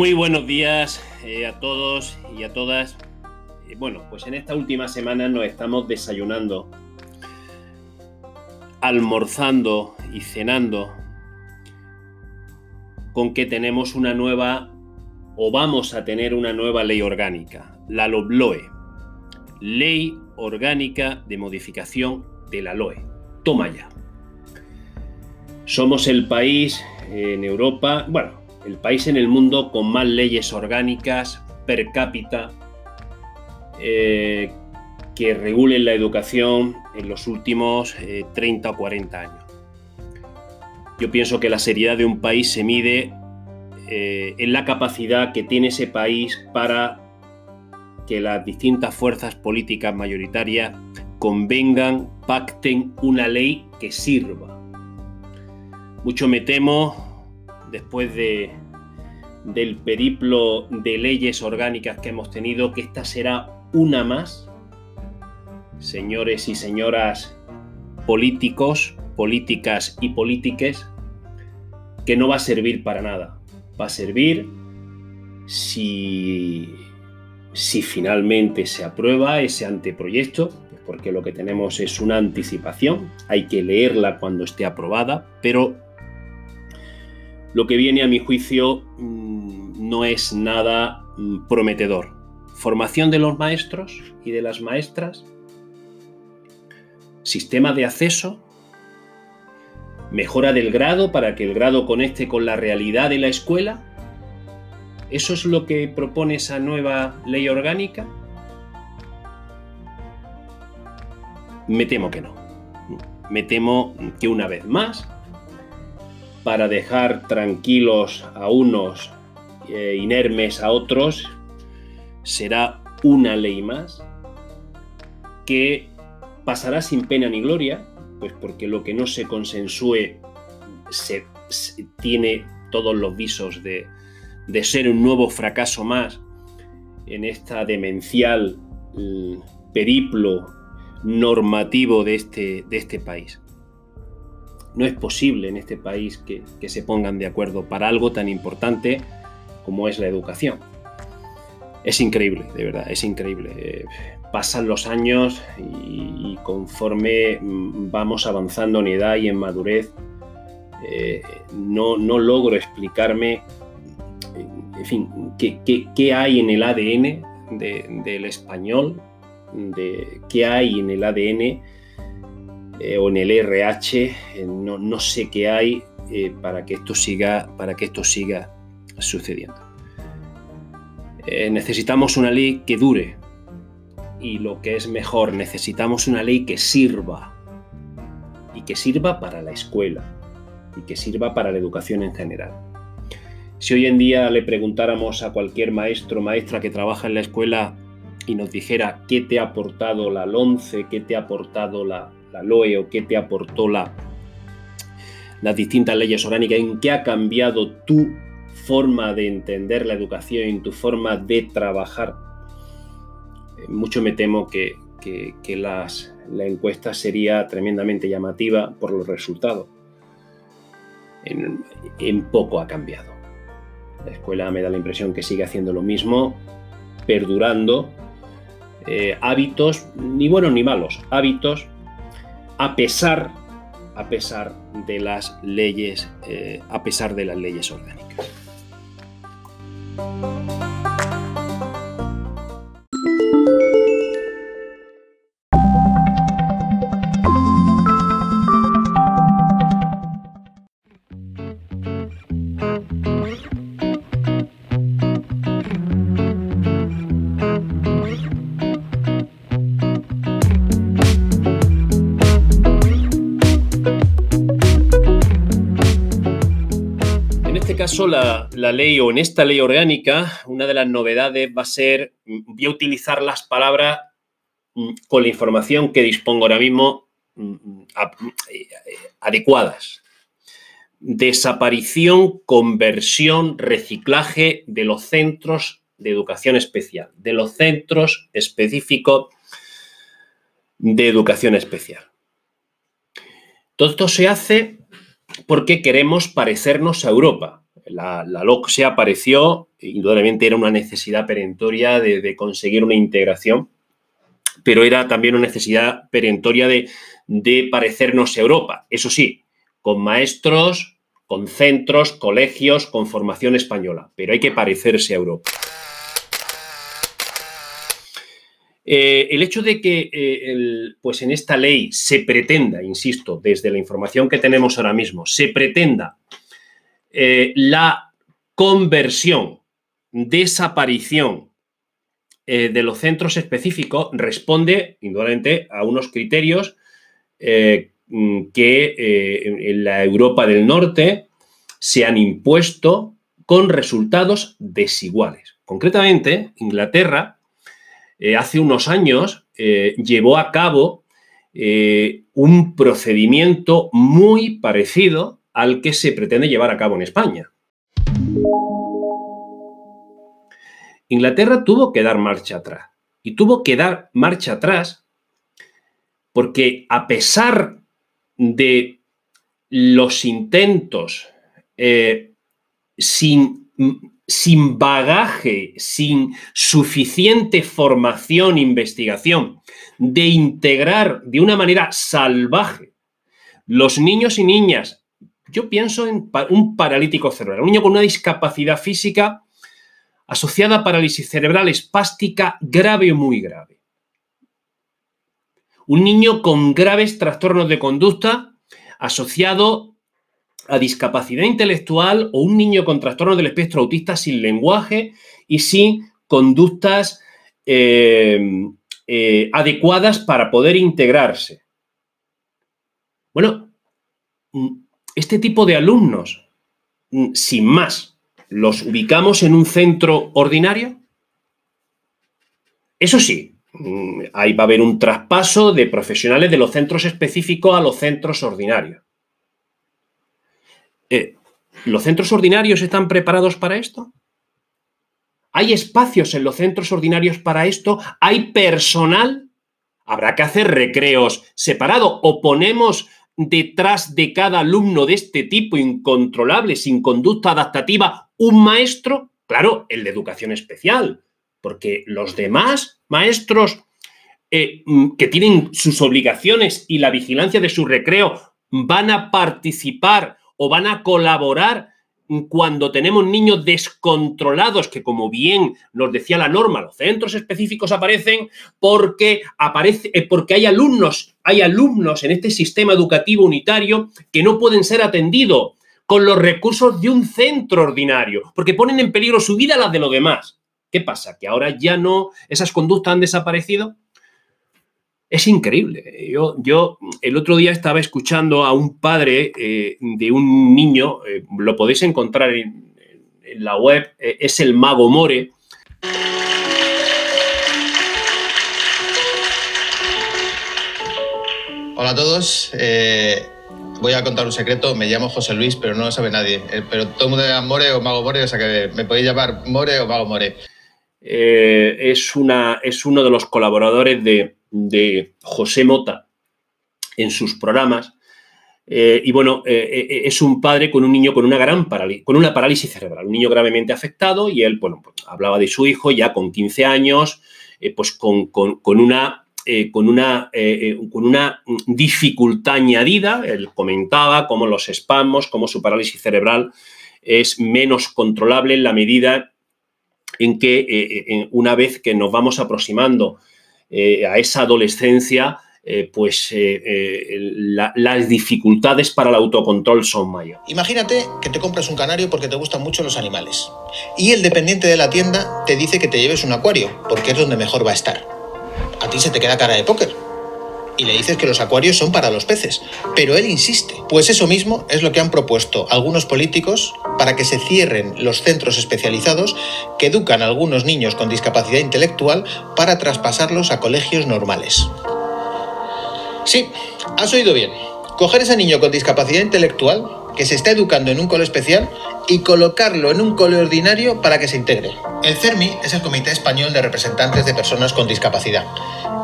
Muy buenos días eh, a todos y a todas. Eh, bueno, pues en esta última semana nos estamos desayunando, almorzando y cenando con que tenemos una nueva o vamos a tener una nueva ley orgánica, la LOBLOE, Ley Orgánica de Modificación de la LOE. Toma ya. Somos el país en Europa, bueno, el país en el mundo con más leyes orgánicas per cápita eh, que regulen la educación en los últimos 30 eh, o 40 años. Yo pienso que la seriedad de un país se mide eh, en la capacidad que tiene ese país para que las distintas fuerzas políticas mayoritarias convengan, pacten una ley que sirva. Mucho me temo después de, del periplo de leyes orgánicas que hemos tenido, que esta será una más, señores y señoras políticos, políticas y polítiques, que no va a servir para nada. Va a servir si, si finalmente se aprueba ese anteproyecto, porque lo que tenemos es una anticipación, hay que leerla cuando esté aprobada, pero lo que viene a mi juicio mm, no es nada mm, prometedor. Formación de los maestros y de las maestras, sistema de acceso, mejora del grado para que el grado conecte con la realidad de la escuela. ¿Eso es lo que propone esa nueva ley orgánica? Me temo que no. Me temo que una vez más para dejar tranquilos a unos e inermes a otros, será una ley más que pasará sin pena ni gloria, pues porque lo que no se consensúe se, tiene todos los visos de, de, ser un nuevo fracaso más en esta demencial mm, periplo normativo de este, de este país. No es posible en este país que, se pongan de acuerdo para algo tan importante como es la educación. Es increíble, de verdad, es increíble. pasan los años y, conforme vamos avanzando en edad y en madurez, eh, no, logro explicarme, en fin, qué, hay en el ADN del español, de qué hay en el ADN eh, o en el RH, eh, no, sé qué hay para, que esto siga, para que esto siga sucediendo. necesitamos una ley que dure. Y lo que es mejor, necesitamos una ley que sirva. Y que sirva para la escuela. Y que sirva para la educación en general. Si hoy en día le preguntáramos a cualquier maestro o maestra que trabaja en la escuela y nos dijera qué te ha aportado la LONCE, qué te ha aportado la, la LOE o qué te aportó la, las distintas leyes orgánicas, en qué ha cambiado tu forma de entender la educación, en tu forma de trabajar. Eh, mucho me temo que, las, la encuesta sería tremendamente llamativa por los resultados. En, poco ha cambiado. La escuela me da la impresión que sigue haciendo lo mismo, perdurando eh, hábitos, ni buenos ni malos, hábitos a pesar, a pesar de las leyes, eh, a pesar de las leyes orgánicas. Música caso, la, ley o en esta ley orgánica, una de las novedades va a ser, mm, voy a utilizar las palabras mm, con la información que dispongo ahora mismo mm, eh, adecuadas. Desaparición, conversión, reciclaje de los centros de educación especial, de los centros específicos de educación especial. Todo esto se hace porque queremos parecernos a Europa. La, la LOCSE apareció, indudablemente era una necesidad perentoria de, conseguir una integración, pero era también una necesidad perentoria de, de parecernos a Europa. Eso sí, con maestros, con centros, colegios, con formación española, pero hay que parecerse a Europa. Eh, el hecho de que eh, pues en esta ley se pretenda, insisto, desde la información que tenemos ahora mismo, se pretenda eh, la conversión, desaparición de los centros específicos, responde indudablemente a unos criterios mm, que en la Europa del Norte se han impuesto con resultados desiguales. Concretamente, Inglaterra eh, hace unos años eh, llevó a cabo eh, un procedimiento muy parecido al que se pretende llevar a cabo en España. Inglaterra tuvo que dar marcha atrás. Y tuvo que dar marcha atrás porque a pesar de los intentos sin sin bagaje, sin suficiente formación, investigación, de integrar de una manera salvaje los niños y niñas. Yo pienso en un paralítico cerebral, un niño con una discapacidad física asociada a parálisis cerebral espástica grave o muy grave. Un niño con graves trastornos de conducta asociado a discapacidad intelectual o un niño con trastorno del espectro autista sin lenguaje y sin conductas eh, eh, adecuadas para poder integrarse. Bueno, mm, este tipo de alumnos, mm, sin más, ¿los ubicamos en un centro ordinario? Eso sí, mm, ahí va a haber un traspaso de profesionales de los centros específicos a los centros ordinarios. Eh, ¿Los centros ordinarios están preparados para esto? ¿Hay espacios en los centros ordinarios para esto? ¿Hay personal? ¿Habrá que hacer recreos separados o ponemos detrás de cada alumno de este tipo incontrolable, sin conducta adaptativa, un maestro? Claro, el de educación especial, porque los demás maestros eh, mm, que tienen sus obligaciones y la vigilancia de su recreo van a participar o van a colaborar cuando tenemos niños descontrolados, que como bien nos decía la norma, los centros específicos aparecen porque, aparece, eh, porque hay alumnos, hay alumnos en este sistema educativo unitario que no pueden ser atendidos con los recursos de un centro ordinario, porque ponen en peligro su vida a las de los demás. ¿Qué pasa? ¿Que ahora ya no, esas conductas han desaparecido? Es increíble. Yo, yo el otro día estaba escuchando a un padre eh, de un niño, eh, lo podéis encontrar en, la web, eh, es el Mago More. Hola a todos. voy a contar un secreto. Me llamo José Luis, pero no lo sabe nadie. pero todo el mundo llama More o Mago More, o sea que me podéis llamar More o Mago More. es, una, es uno de los colaboradores de, de José Mota en sus programas. Eh, y bueno, eh, eh, es un padre con un niño con una gran parálisis, con una parálisis cerebral, un niño gravemente afectado y él, bueno, pues, hablaba de su hijo ya con 15 años, pues con, una con una, con una dificultad añadida. Él comentaba cómo los espasmos, cómo su parálisis cerebral es menos controlable en la medida en que una vez que nos vamos aproximando eh, a esa adolescencia, eh, pues eh, las dificultades para el autocontrol son mayores. Imagínate que te compras un canario porque te gustan mucho los animales y el dependiente de la tienda te dice que te lleves un acuario porque es donde mejor va a estar. A ti se te queda cara de póker y le dices que los acuarios son para los peces. Pero él insiste. Pues eso mismo es lo que han propuesto algunos políticos para que se cierren los centros especializados que educan a algunos niños con discapacidad intelectual para traspasarlos a colegios normales. Sí, has oído bien. Coger ese niño con discapacidad intelectual que se está educando en un cole especial y colocarlo en un cole ordinario para que se integre. El CERMI es el Comité Español de Representantes de Personas con Discapacidad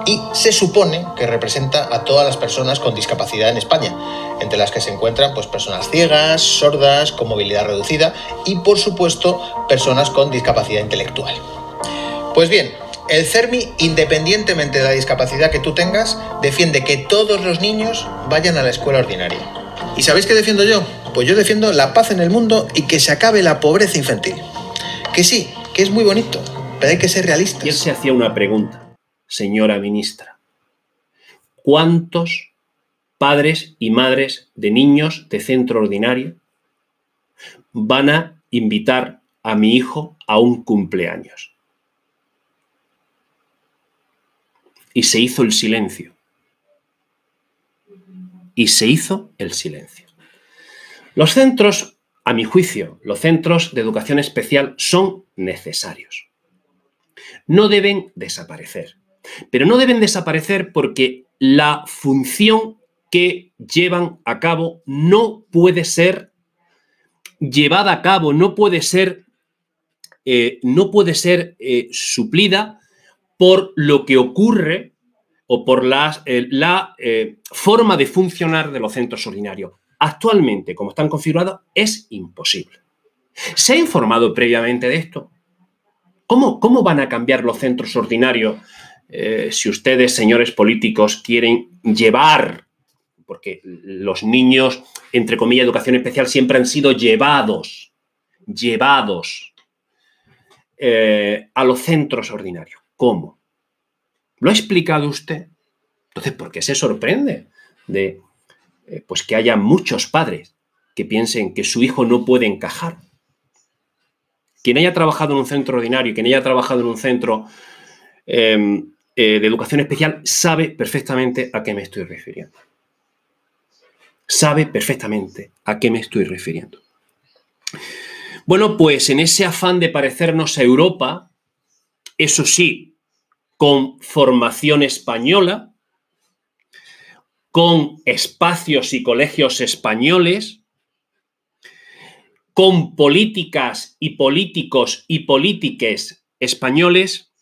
y se supone que representa a todas las personas con discapacidad en España, entre las que se encuentran pues, personas ciegas, sordas, con movilidad reducida y, por supuesto, personas con discapacidad intelectual. Pues bien, el CERMI, independientemente de la discapacidad que tú tengas, defiende que todos los niños vayan a la escuela ordinaria. ¿Y sabéis qué defiendo yo? Pues yo defiendo la paz en el mundo y que se acabe la pobreza infantil. Que sí, que es muy bonito, pero hay que ser realistas. Él se hacía una pregunta señora ministra. ¿Cuántos padres y madres de niños de centro ordinario van a invitar a mi hijo a un cumpleaños? Y se hizo el silencio. Y se hizo el silencio. Los centros, a mi juicio, los centros de educación especial son necesarios. No deben desaparecer. Pero no deben desaparecer porque la función que llevan a cabo no puede ser llevada a cabo, no puede ser, eh, no puede ser eh, suplida por lo que ocurre o por la, eh, la forma de funcionar de los centros ordinarios. Actualmente, como están configurados, es imposible. ¿Se ha informado previamente de esto? ¿Cómo, cómo van a cambiar los centros ordinarios eh, si ustedes, señores políticos, quieren llevar, porque los niños, entre comillas, educación especial, siempre han sido llevados, llevados eh, a los centros ordinarios. ¿Cómo? ¿Lo ha explicado usted? Entonces, ¿por qué se sorprende de eh, pues que haya muchos padres que piensen que su hijo no puede encajar? Quien haya trabajado en un centro ordinario, quien haya trabajado en un centro em, eh, de educación especial sabe perfectamente a qué me estoy refiriendo. Sabe perfectamente a qué me estoy refiriendo. Bueno, pues en ese afán de parecernos a Europa, eso sí, con formación española, con espacios y colegios españoles, con políticas y políticos y polítiques españoles,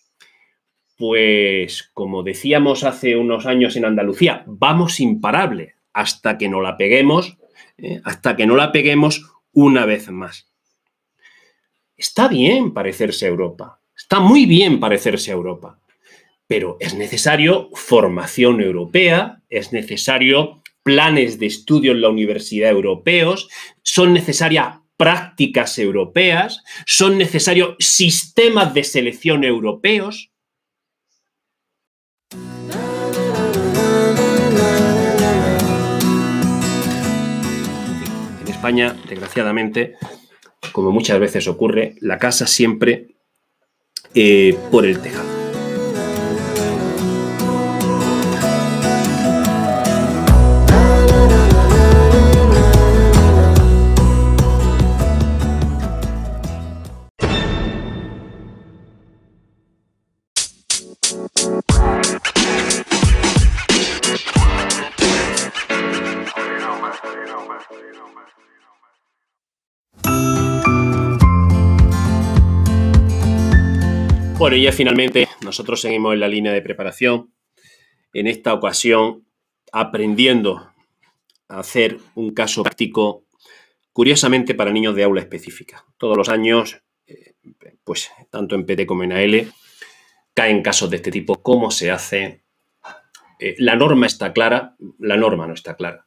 pues como decíamos hace unos años en Andalucía, vamos imparable hasta que no la peguemos, ¿eh? hasta que no la peguemos una vez más. Está bien parecerse a Europa, está muy bien parecerse a Europa, pero es necesario formación europea, es necesario planes de estudio en la universidad europeos, son necesarias prácticas europeas, son necesarios sistemas de selección europeos, En España, desgraciadamente, como muchas veces ocurre, la casa siempre eh, por el tejado. Y ya finalmente nosotros seguimos en la línea de preparación. En esta ocasión, aprendiendo a hacer un caso práctico, curiosamente para niños de aula específica. Todos los años, eh, pues tanto en PT como en AL, caen casos de este tipo. ¿Cómo se hace? Eh, la norma está clara, la norma no está clara.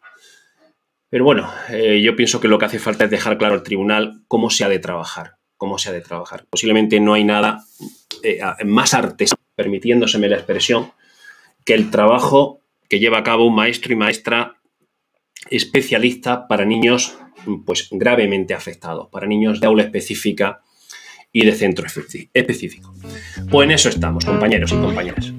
Pero bueno, eh, yo pienso que lo que hace falta es dejar claro al tribunal cómo se ha de trabajar, cómo se ha de trabajar. Posiblemente no hay nada eh, más artes, permitiéndoseme la expresión, que el trabajo que lleva a cabo un maestro y maestra especialista para niños pues gravemente afectados, para niños de aula específica y de centro específico. Pues en eso estamos, compañeros y compañeras.